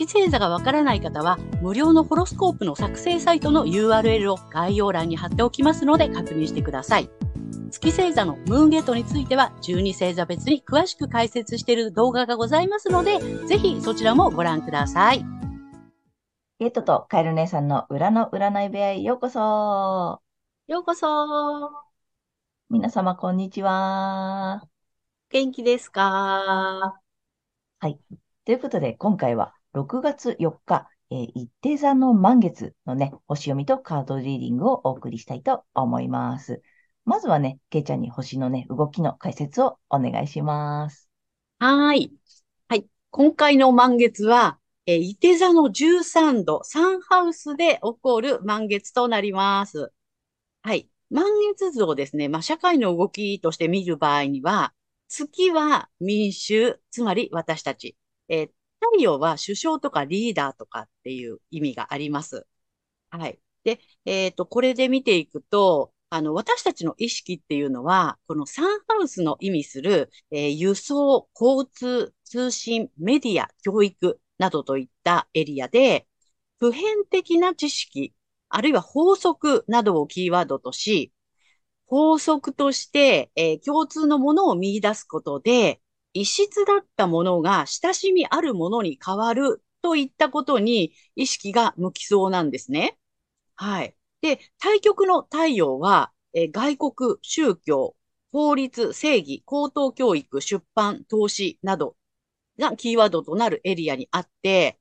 月星座がわからない方は、無料のホロスコープの作成サイトの URL を概要欄に貼っておきますので確認してください。月星座のムーンゲートについては、12星座別に詳しく解説している動画がございますので、ぜひそちらもご覧ください。ゲートとカエル姉さんの裏の占い部屋へようこそ。ようこそ。皆様、こんにちは。元気ですか？はい。ということで、今回は6月4日、えー、一定座の満月のね、星読みとカードリーディングをお送りしたいと思います。まずはね、けいちゃんに星のね、動きの解説をお願いします。はい。はい。今回の満月は、えー、伊手座の13度、サンハウスで起こる満月となります。はい。満月図をですね、まあ、社会の動きとして見る場合には、月は民衆、つまり私たち。えー、太陽は首相とかリーダーとかっていう意味があります。はい。で、えっ、ー、と、これで見ていくと、あの、私たちの意識っていうのは、このサンハウスの意味する、えー、輸送、交通、通信、メディア、教育などといったエリアで、普遍的な知識、あるいは法則などをキーワードとし、法則として、えー、共通のものを見出すことで、異質だったものが親しみあるものに変わるといったことに意識が向きそうなんですね。はい。で、対極の太陽は、え外国、宗教、法律、正義、高等教育、出版、投資などがキーワードとなるエリアにあって、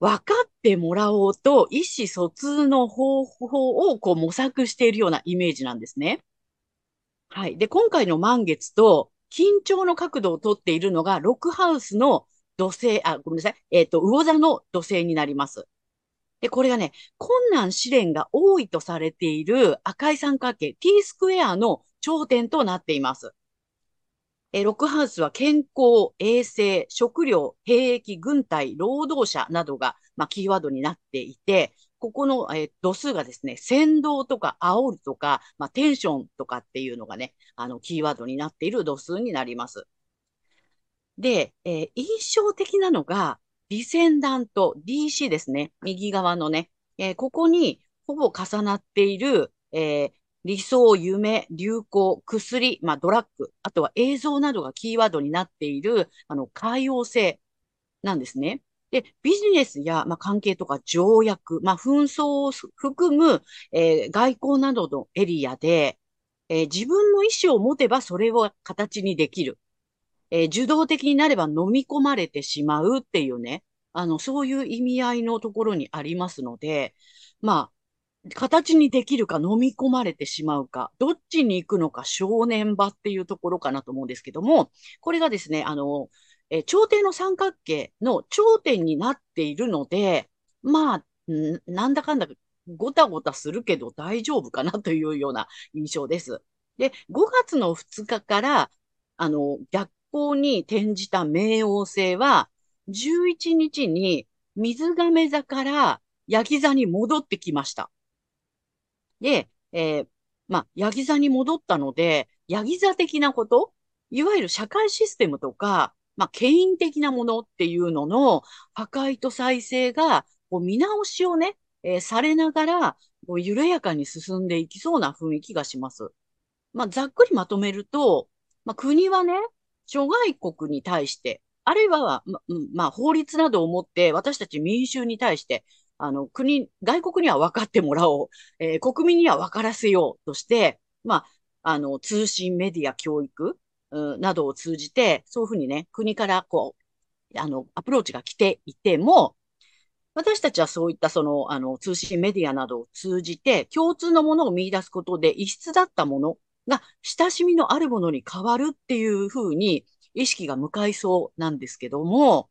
分かってもらおうと意思疎通の方法をこう模索しているようなイメージなんですね。はい。で、今回の満月と緊張の角度をとっているのが、ロックハウスの土星、あ、ごめんなさい。えっ、ー、と、魚座の土星になります。で、これがね、困難試練が多いとされている赤い三角形 T スクエアの頂点となっています。えロックハウスは健康、衛生、食料、兵役、軍隊、労働者などが、まあ、キーワードになっていて、ここの、えー、度数がですね、先導とか煽るとか、まあ、テンションとかっていうのがね、あの、キーワードになっている度数になります。で、えー、印象的なのが、ディセンダント DC ですね。右側のね、えー、ここにほぼ重なっている、え、理想、夢、流行、薬、まあ、ドラッグ、あとは映像などがキーワードになっている、あの、海洋性なんですね。で、ビジネスや、まあ、関係とか条約、まあ、紛争を含む、えー、外交などのエリアで、えー、自分の意思を持てばそれを形にできる。えー、受動的になれば飲み込まれてしまうっていうね、あの、そういう意味合いのところにありますので、まあ、形にできるか飲み込まれてしまうか、どっちに行くのか正念場っていうところかなと思うんですけども、これがですね、あの、えー、頂点の三角形の頂点になっているので、まあ、なんだかんだごたごたするけど大丈夫かなというような印象です。で、5月の2日から、あの、逆光に転じた冥王星は、11日に水亀座からヤギ座に戻ってきました。で、えー、まあ、ヤギ座に戻ったので、ヤギ座的なこと、いわゆる社会システムとか、まあ、権威的なものっていうのの破壊と再生が、こう見直しをね、えー、されながら、こう緩やかに進んでいきそうな雰囲気がします。まあ、ざっくりまとめると、まあ、国はね、諸外国に対して、あるいは、ま、まあ、法律などをもって私たち民衆に対して、あの、国、外国には分かってもらおう、えー、国民には分からせようとして、まあ、あの、通信、メディア、教育、などを通じて、そういうふうにね、国からこう、あの、アプローチが来ていても、私たちはそういったその、あの、通信メディアなどを通じて、共通のものを見出すことで、異質だったものが、親しみのあるものに変わるっていうふうに、意識が向かいそうなんですけども、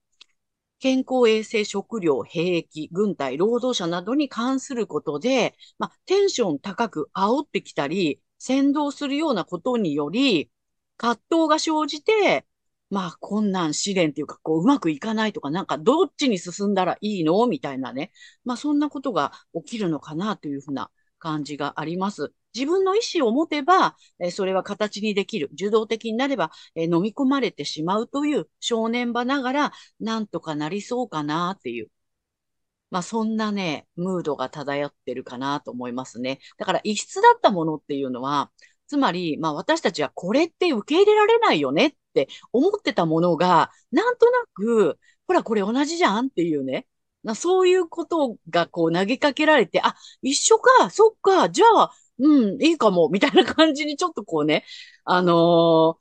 健康衛生、食料、兵役、軍隊、労働者などに関することで、まあ、テンション高く煽ってきたり、先導するようなことにより、葛藤が生じて、まあ、困難試練っていうか、こう、うまくいかないとか、なんか、どっちに進んだらいいの？みたいなね。まあ、そんなことが起きるのかなというふうな感じがあります。自分の意思を持てば、えそれは形にできる。受動的になれば、え飲み込まれてしまうという正念場ながら、なんとかなりそうかなっていう。まあそんなね、ムードが漂ってるかなと思いますね。だから異質だったものっていうのは、つまり、まあ私たちはこれって受け入れられないよねって思ってたものが、なんとなく、ほらこれ同じじゃんっていうね。そういうことがこう投げかけられて、あ、一緒か、そっか、じゃあ、うん、いいかも、みたいな感じにちょっとこうね、あの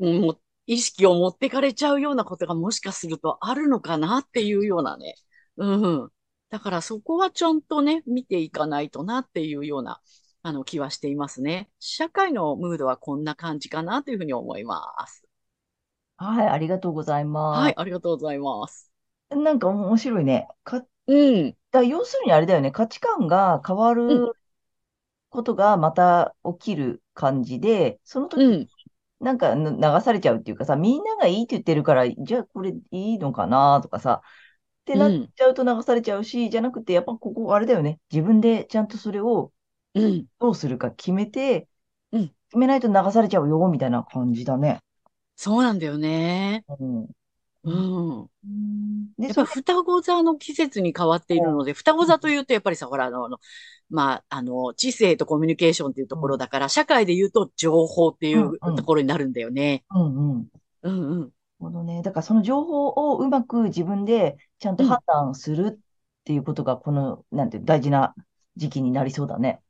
ー、も意識を持ってかれちゃうようなことがもしかするとあるのかなっていうようなね。うん。だからそこはちゃんとね、見ていかないとなっていうような、あの気はしていますね。社会のムードはこんな感じかなというふうに思います。はい、ありがとうございます。はい、ありがとうございます。なんか面白いね。か、うん。だ要するにあれだよね。価値観が変わることがまた起きる感じで、その時になんか流されちゃうっていうかさ、みんながいいって言ってるから、じゃあこれいいのかなとかさ、ってなっちゃうと流されちゃうし、じゃなくて、やっぱここあれだよね。自分でちゃんとそれをどうするか決めて、うん。決めないと流されちゃうよ、みたいな感じだね。そうなんだよね。うん。うん。で、やっぱ双子座の季節に変わっているので、双子座というと、やっぱりさ、ほら、あの、まあ、あの、知性とコミュニケーションっていうところだから、社会で言うと情報っていうところになるんだよね。うんうん。うんうん。ほどね。だからその情報をうまく自分でちゃんと判断するっていうことが、この、なんて大事な時期になりそうだね。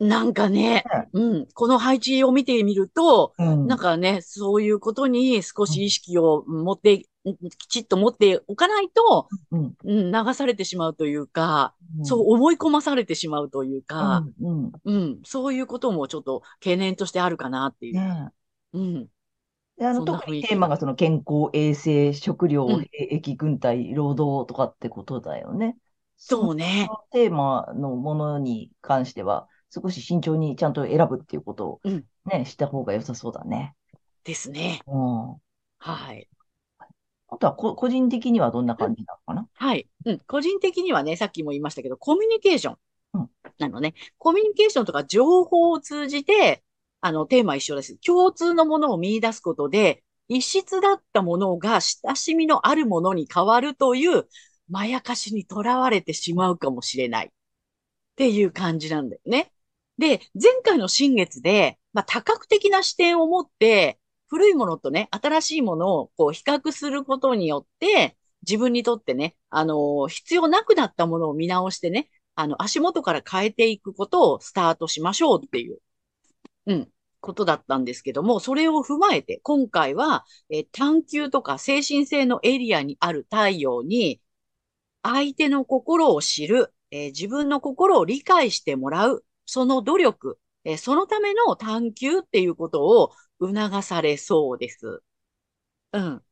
なんかね、うん、この配置を見てみると、うん、なんかね、そういうことに少し意識を持って、うん、きちっと持っておかないと、うん、流されてしまうというか、そう思い込まされてしまうというか、うんそういうこともちょっと懸念としてあるかなっていう。ね、うん。あの特にテーマがその健康、衛生、食料、兵役、軍隊、労働とかってことだよね。そうね。テーマのものに関しては、少し慎重にちゃんと選ぶっていうことをね、うん、した方が良さそうだね。ですね。うん。はい。あとはこ、個人的にはどんな感じなのかな、はい。うん。個人的にはね、さっきも言いましたけど、コミュニケーション。うん。なのね。コミュニケーションとか情報を通じて、あの、テーマ一緒です。共通のものを見出すことで、異質だったものが親しみのあるものに変わるという、まやかしにとらわれてしまうかもしれない。っていう感じなんだよね。で、前回の新月で、まあ、多角的な視点を持って、古いものとね、新しいものをこう比較することによって、自分にとってね、あのー、必要なくなったものを見直してね、あの、足元から変えていくことをスタートしましょうっていう、うん、ことだったんですけども、それを踏まえて、今回は、え探求とか精神性のエリアにある太陽に、相手の心を知る、えー、自分の心を理解してもらう、その努力、えそのための探求っていうことを促されそうです。うん。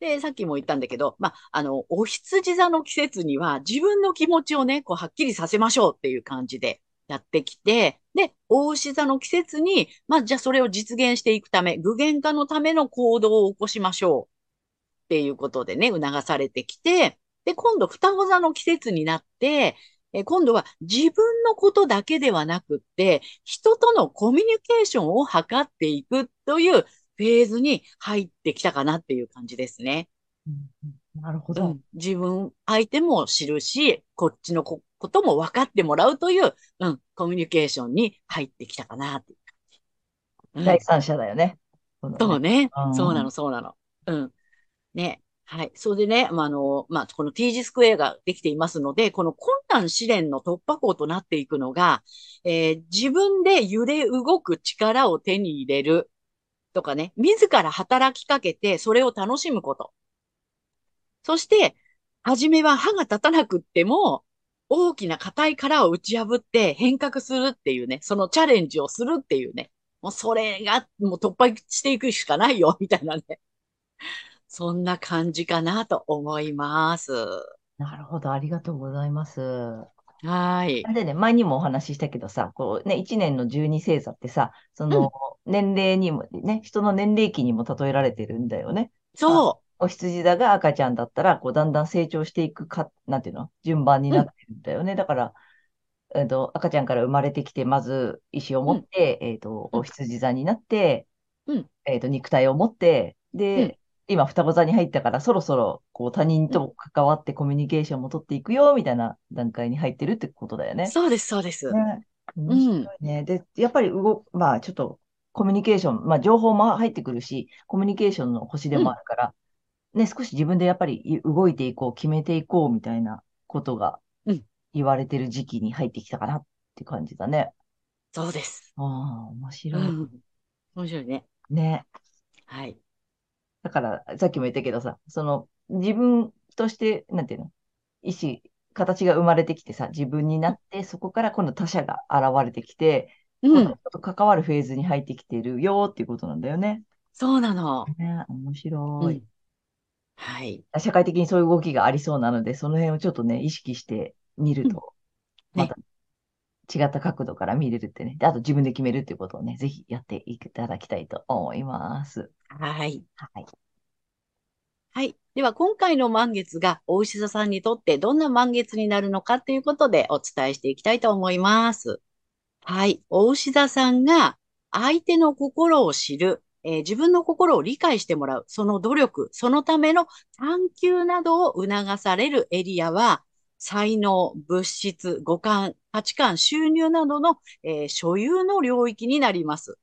で、さっきも言ったんだけど、まあ、の、お羊座の季節には自分の気持ちをね、こう、はっきりさせましょうっていう感じでやってきて、で、大牛座の季節に、まあ、じゃあそれを実現していくため、具現化のための行動を起こしましょうっていうことでね、促されてきて、で、今度、双子座の季節になって、え今度は自分のことだけではなくって、人とのコミュニケーションを図っていくというフェーズに入ってきたかなっていう感じですね。うん、なるほど、うん、自分、相手も知るし、こっちのことも分かってもらうという、うん、コミュニケーションに入ってきたかなっていう感じ。うん、第三者だよね。そうね。そうなの、そうなの。うん。ね。はい。それでね、まあ、あの、まあ、この T 字スクエアができていますので、この困難試練の突破口となっていくのが、えー、自分で揺れ動く力を手に入れるとかね、自ら働きかけてそれを楽しむこと。そして、はじめは歯が立たなくっても、大きな硬い殻を打ち破って変革するっていうね、そのチャレンジをするっていうね、もうそれがもう突破していくしかないよ、みたいなね。そんな感じかなと思います。なるほど。ありがとうございます。はい。でね、前にもお話ししたけどさ、こうね、1年の十二星座ってさ、その、うん、年齢にも、ね、人の年齢期にも例えられてるんだよね。あ、そお羊座が赤ちゃんだったら、こう、だんだん成長していくか、なんていうの順番にう。うん、なってるんだよね。だから、えっと、赤ちゃんから生まれてきて、まず意思をうん、持って、えっと、おうん、羊座になって、うん、えっと、肉体を持って、うん、で、今双子座に入ったから、そろそろ、こう、他人うん。と関わってコミュニケーションも取っていくよ、みたいな段階に入ってるってことだよね。そうです、そうです。ね。面うん。で、やっぱり動、まあ、ちょっと、コミュニケーション、まあ、情報も入ってくるし、コミュニケーションの星でうん、もあるから、ね、少し自分でやっぱり動いていこう、決めていこう、みたいなことがうん。言われてる時期に入ってきたかなって感じだね。そうです。ああ、面白い。うん。面白いね。ね。はい。だから、さっきも言ったけどさ、その、自分として、なんていうの、意思、形が生まれてきてさ、自分になって、そこから今度他者が現れてきて、うん。人と関わるフェーズに入ってきてるよっていうことなんだよね。そうなの。ね、面白い。うん。はい。社会的にそういう動きがありそうなので、その辺をちょっとね、意識してみるうん。と、またね。違った角度から見れるってね。で、あと自分で決めるっていうことをね、ぜひやっていただきたいと思います。はい。はい。はい。では、今回の満月がお牛座さんにとってどんな満月になるのかということでお伝えしていきたいと思います。はい。お牛座さんが相手の心を知る、えー自分の心を理解してもらう、その努力、そのための探求などを促されるエリアは、才能、物質、五感、価値観、収入などの、えー所有の領域になります。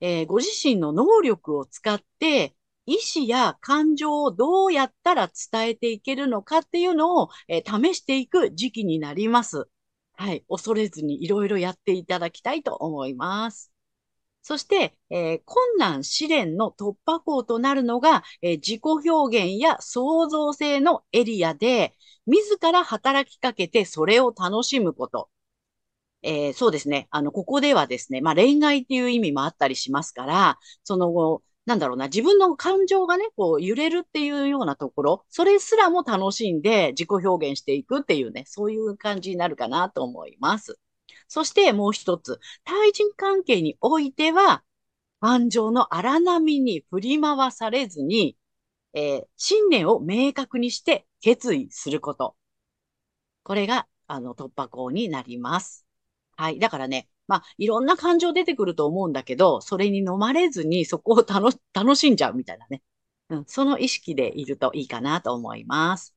えーご自身の能力を使って、意思や感情をどうやったら伝えていけるのかっていうのを、えー試していく時期になります。はい。恐れずにいろいろやっていただきたいと思います。そして、えー困難試練の突破口となるのが、えー自己表現や創造性のエリアで、自ら働きかけてそれを楽しむこと。えーそうですね。あの、ここではですね、まあ恋愛っていう意味もあったりしますから、その後、なんだろうな、自分の感情がね、こう揺れるっていうようなところ、それすらも楽しんで自己表現していくっていうね、そういう感じになるかなと思います。そしてもう一つ、対人関係においては、感情の荒波に振り回されずに、えー信念を明確にして決意すること。これが、あの、突破口になります。はい。だからね、まあ、いろんな感情出てくると思うんだけど、それに飲まれずにそこを楽し、楽しんじゃうみたいなね。うん、その意識でいるといいかなと思います。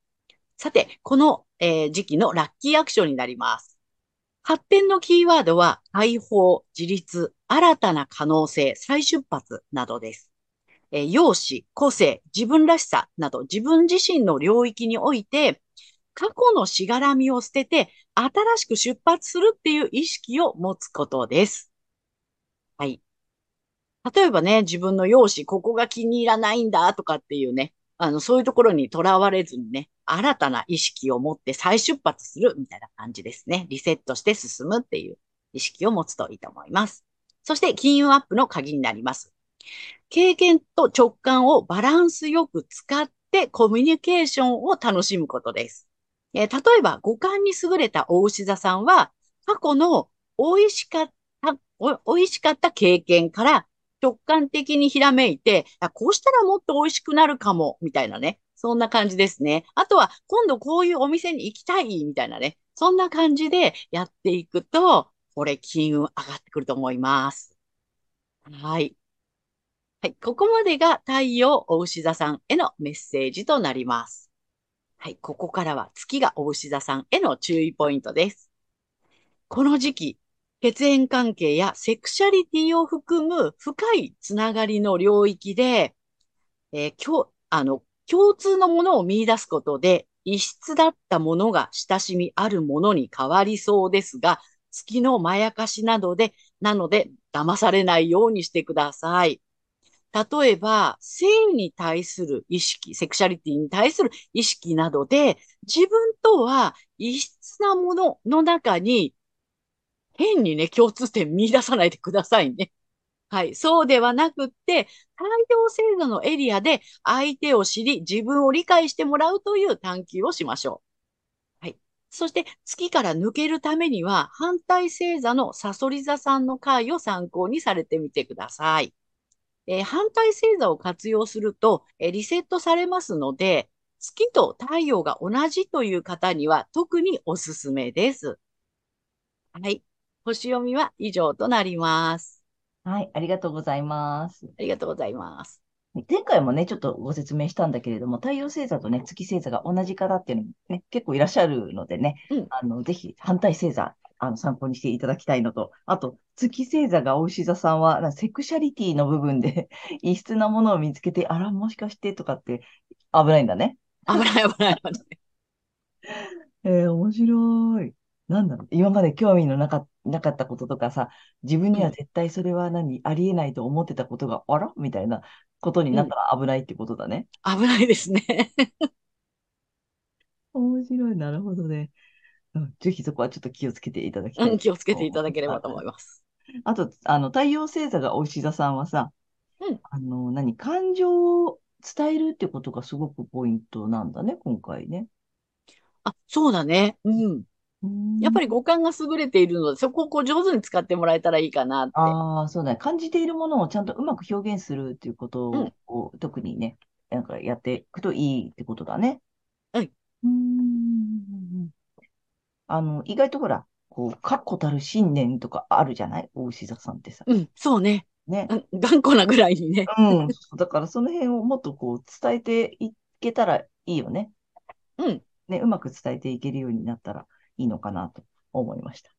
さて、この、えー時期のラッキーアクションになります。発展のキーワードは、解放、自立、新たな可能性、再出発などです。えー容姿、個性、自分らしさなど自分自身の領域において、過去のしがらみを捨てて、新しく出発するっていう意識を持つことです。はい。例えばね、自分の容姿、ここが気に入らないんだとかっていうね、あの、そういうところにとらわれずにね、新たな意識を持って再出発するみたいな感じですね。リセットして進むっていう意識を持つといいと思います。そして、金運アップの鍵になります。経験と直感をバランスよく使ってコミュニケーションを楽しむことです。えー例えば、五感に優れた大牛座さんは、過去の美味しかった、美味しかった経験から直感的にひらめいて、こうしたらもっと美味しくなるかも、みたいなね。そんな感じですね。あとは、今度こういうお店に行きたい、みたいなね。そんな感じでやっていくと、これ金運上がってくると思います。はい。はい。ここまでが太陽お牛座さんへのメッセージとなります。はい。ここからは月がお牛座さんへの注意ポイントです。この時期、血縁関係やセクシャリティを含む深いつながりの領域で、えー、今日、あの、共通のものを見出すことで、異質だったものが親しみあるものに変わりそうですが、月のまやかしなどで、なので、騙されないようにしてください。例えば、性に対する意識、セクシャリティに対する意識などで、自分とは異質なものの中に、変にね、共通点見出さないでくださいね。はい。そうではなくって、太陽星座のエリアで相手を知り、自分を理解してもらうという探求をしましょう。はい。そして、月から抜けるためには、反対星座のサソリ座さんの回を参考にされてみてください。えー反対星座を活用すると、えーリセットされますので、月と太陽が同じという方には特におすすめです。はい。星読みは以上となります。はい、ありがとうございます。ありがとうございます。前回もね、ちょっとご説明したんだけれども、太陽星座とね、月星座が同じ方っていうのもね、結構いらっしゃるのでね、うんあの、ぜひ反対星座、あの、参考にしていただきたいのと、あと、月星座がお牛座さんは、なセクシャリティの部分で 異質なものを見つけて、あら、もしかしてとかって危ないんだね。危ない危ない危ない。えー、面白い。なんだろう。今まで興味のなか、なかったこととかさ、自分にはうん絶対それは何、ありえないと思ってたことが、あら？みたいなことになったら危ないってことだね。危ないですね。面白い。なるほどね。うんぜひそこはちょっと気をつけていただきたい。うん、気をつけていただければと思います。あと、あの、太陽星座がお牛座さんはさ、うんあの、何、感情を伝えるってことがすごくポイントなんだね、今回ね。あ、そうだね。うん。やっぱり、り五感が優れているので、そこをこう上手に使ってもらえたらいいかなって。ああ、そうだね。感じているものをちゃんとうまく表現するっていうことうんを、特にね、なんかやっていくといいってことだね。うんうーん。あの、意外とほら、こう、確固たる信念とかあるじゃない？大牛座さんってさ。うん、そうね。ね。うん頑固なぐらいにね。うん。だからその辺をもっとこう伝えていけたらいいよね。うん。ね、うまく伝えていけるようになったらいいのかなと思いました。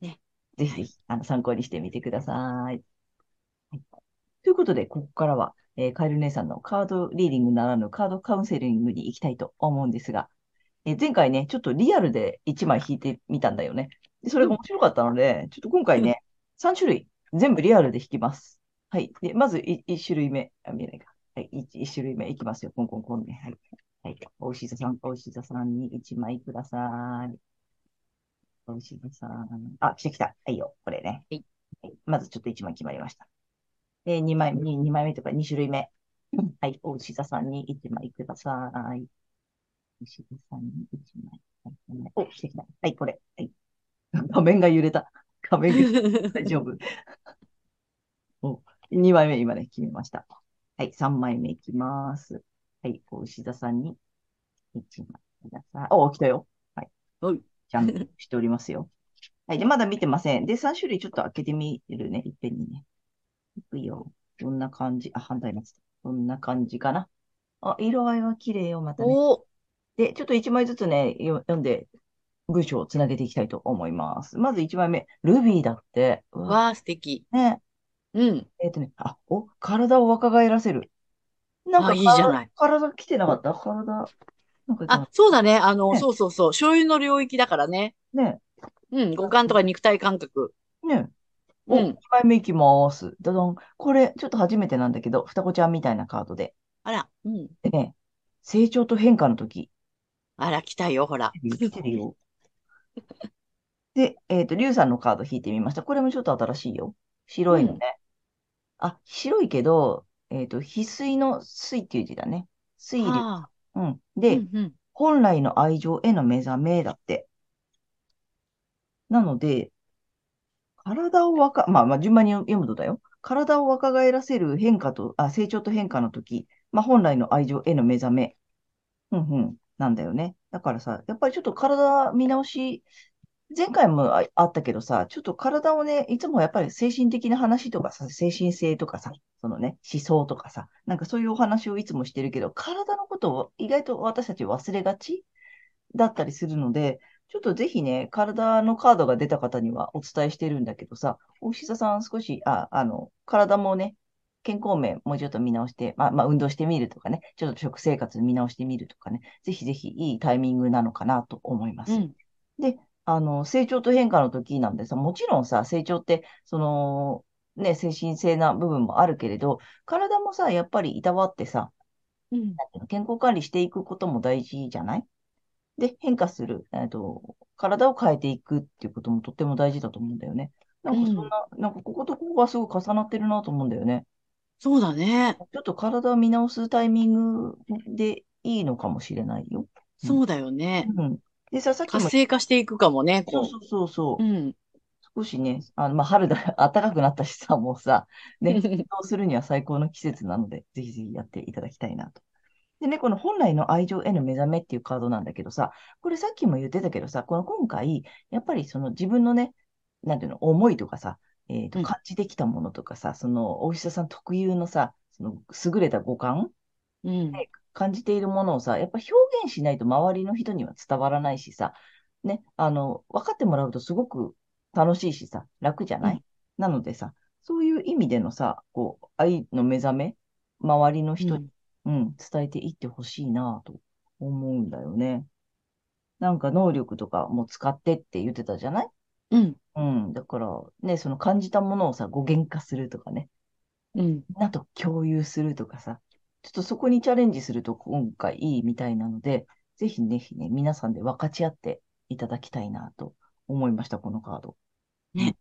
ね。ぜひぜひ、あの、参考にしてみてください。はいということで、ここからは、えーカエル姉さんのカードリーディングならぬカードカウンセリングに行きたいと思うんですが、えー前回ね、ちょっとリアルで1枚引いてみたんだよね。で、それが面白かったので、ちょっと今回ね、3種類全部リアルで引きます。はい。で、まず1種類目、あ、見えないか。はい。1, 種類目いきますよ。コンコンコンね。はい。はい。お牛座さん、お牛座さんに1枚ください。お牛座さん。あ、来た来た。はいよ。これね。はいはい。まずちょっと1枚決まりました。で、2枚目、2枚目とか2種類目。はい。お牛座さんに1枚ください。お牛座さんに1枚。はいお、来た来た。はい、これ。はい。画面が揺れた。画面が大丈夫。お、2枚目今ね、決めました。はい、3枚目いきます。はい、こう牛座さんに1枚ください。お、来たよ。はい。おいちゃんとしておりますよ。はい、で、まだ見てません。で、3種類ちょっと開けてみるね。いっぺんにね。いくよ。どんな感じ？あ、反対ます。どんな感じかな？あ、色合いは綺麗よ、またね。おで、ちょっと1枚ずつね、よ読んで、文章をつなげていきたいと思います。まず1枚目。ルビーだって。うわわあ、素敵。ね。うん。えっとね、あ、お、体を若返らせる。なんかあいいじゃない体、体来てなかった？体、あ、そうだね。あの、ねそうそうそう。醤油の領域だからね。たねうん。五感とか肉体感覚。ねお、うん2枚目いきます。だだん。これ、ちょっと初めてなんだけど、双子ちゃんみたいなカードで。あら、うん。でね、成長と変化の時。あら、来たよ、ほら。来てるよ。で、えっと、リュウさんのカード引いてみました。これもちょっと新しいよ。白いのね。あ、白いけど、えっと、翡翠の水っていう字だね。水流。あうん。あ。で、うんうん。本来の愛情への目覚めだって。なので、体を若、まあまあ順番に読むとだよ。体を若返らせる変化と、あ、成長と変化の時、まあ本来の愛情への目覚め。うんうん。なんだよね。だからさ、やっぱりちょっと体見直し、前回もああったけどさ、ちょっと体をね、いつもやっぱり精神的な話とかさ、精神性とかさ、そのね、思想とかさ、なんかそういうお話をいつもしてるけど、体のことを意外と私たち忘れがちだったりするので、ちょっとぜひね、体のカードが出た方にはお伝えしてるんだけどさ、お牛座さん少し、あ、あの、体もね、健康面もうちょっと見直して、まあ、まあ、運動してみるとかね、ちょっと食生活見直してみるとかね、ぜひぜひいいタイミングなのかなと思います。うん。で、あの、成長と変化の時なんでさ、もちろんさ、成長って、その、ね、精神性な部分もあるけれど、体もさ、やっぱりいたわってさ、うん。健康管理していくことも大事じゃない？で、変化する、えっと、体を変えていくっていうこともとっても大事だと思うんだよね。なんかそんな、なんかこことここがすごい重なってるなと思うんだよね。そうだね。ちょっと体を見直すタイミングでいいのかもしれないよ。そうだよね。うん。でさ、さっきも活性化していくかもね、そうそうそうそう。うん。少しね、あの、まあ、春だ、暖かくなったしさ、もうさ、ね、運動するには最高の季節なので、ぜひぜひやっていただきたいなと。でね、この本来の愛情への目覚めっていうカードなんだけどさ、これさっきも言ってたけどさ、この今回、やっぱりその自分のね、なんていうの、思いとかさ、えっ、と、感じてきたものとかさ、その、お医者さん特有のさ、その、優れた五感、うん、感じているものをさ、やっぱ表現しないと周りの人には伝わらないしさ、ね、あの、分かってもらうとすごく楽しいしさ、楽じゃない、うん、なのでさ、そういう意味でのさ、こう、愛の目覚め、周りの人に、うん、うん、伝えていってほしいなと思うんだよね。なんか能力とかも使ってって言ってたじゃない？うん。うん。だから、ね、その感じたものをさ、語源化するとかね。うん。なと共有するとかさ。ちょっとそこにチャレンジすると今回いいみたいなので、ぜひぜひね、皆さんで分かち合っていただきたいなと思いました、このカード。ね。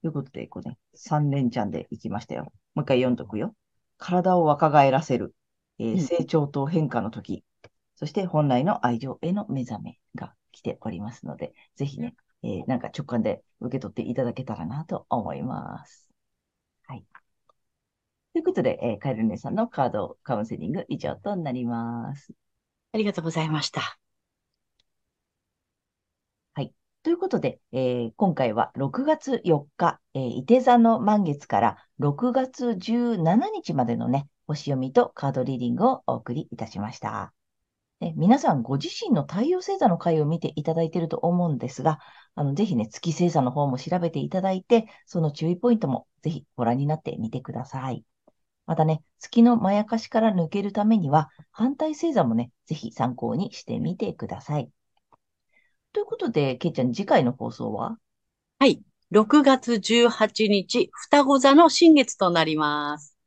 ということで、こうね、3連チャンでいきましたよ。もう一回読んどくよ。体を若返らせる、えー、成長と変化の時、うん、そして本来の愛情への目覚めが来ておりますので、ぜひね、えー、なんか直感で受け取っていただけたらなと思います。はい。ということで、えー、カエル姉さんのカードカウンセリング以上となります。ありがとうございました。はい。ということで、えー、今回は6月4日、えー、伊手座の満月から6月17日までのね、星読みとカードリーディングをお送りいたしました。ね、皆さんご自身の太陽星座の回を見ていただいていると思うんですが、あの、ぜひね、月星座の方も調べていただいて、その注意ポイントもぜひご覧になってみてください。またね、月のまやかしから抜けるためには、反対星座もね、ぜひ参考にしてみてください。ということで、けいちゃん、次回の放送は？はい。6月18日、双子座の新月となります。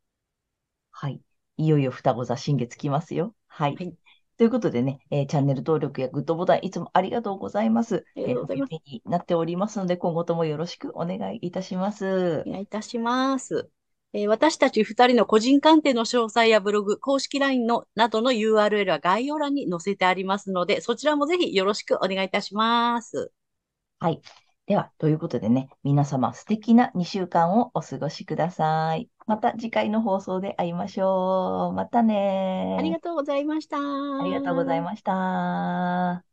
はい。いよいよ双子座新月来ますよ。はい。はいということでね、えー、チャンネル登録やグッドボタンいつもありがとうございます。えー、励みになっておりますので、今後ともよろしくお願いいたします。お願いいたします。えー、私たち二人の個人鑑定の詳細やブログ、公式 LINE のなどの URL は概要欄に載せてありますので、そちらもぜひよろしくお願いいたします。はい。では、ということでね、皆様素敵な2週間をお過ごしください。また次回の放送で会いましょう。またね。ありがとうございました。ありがとうございました。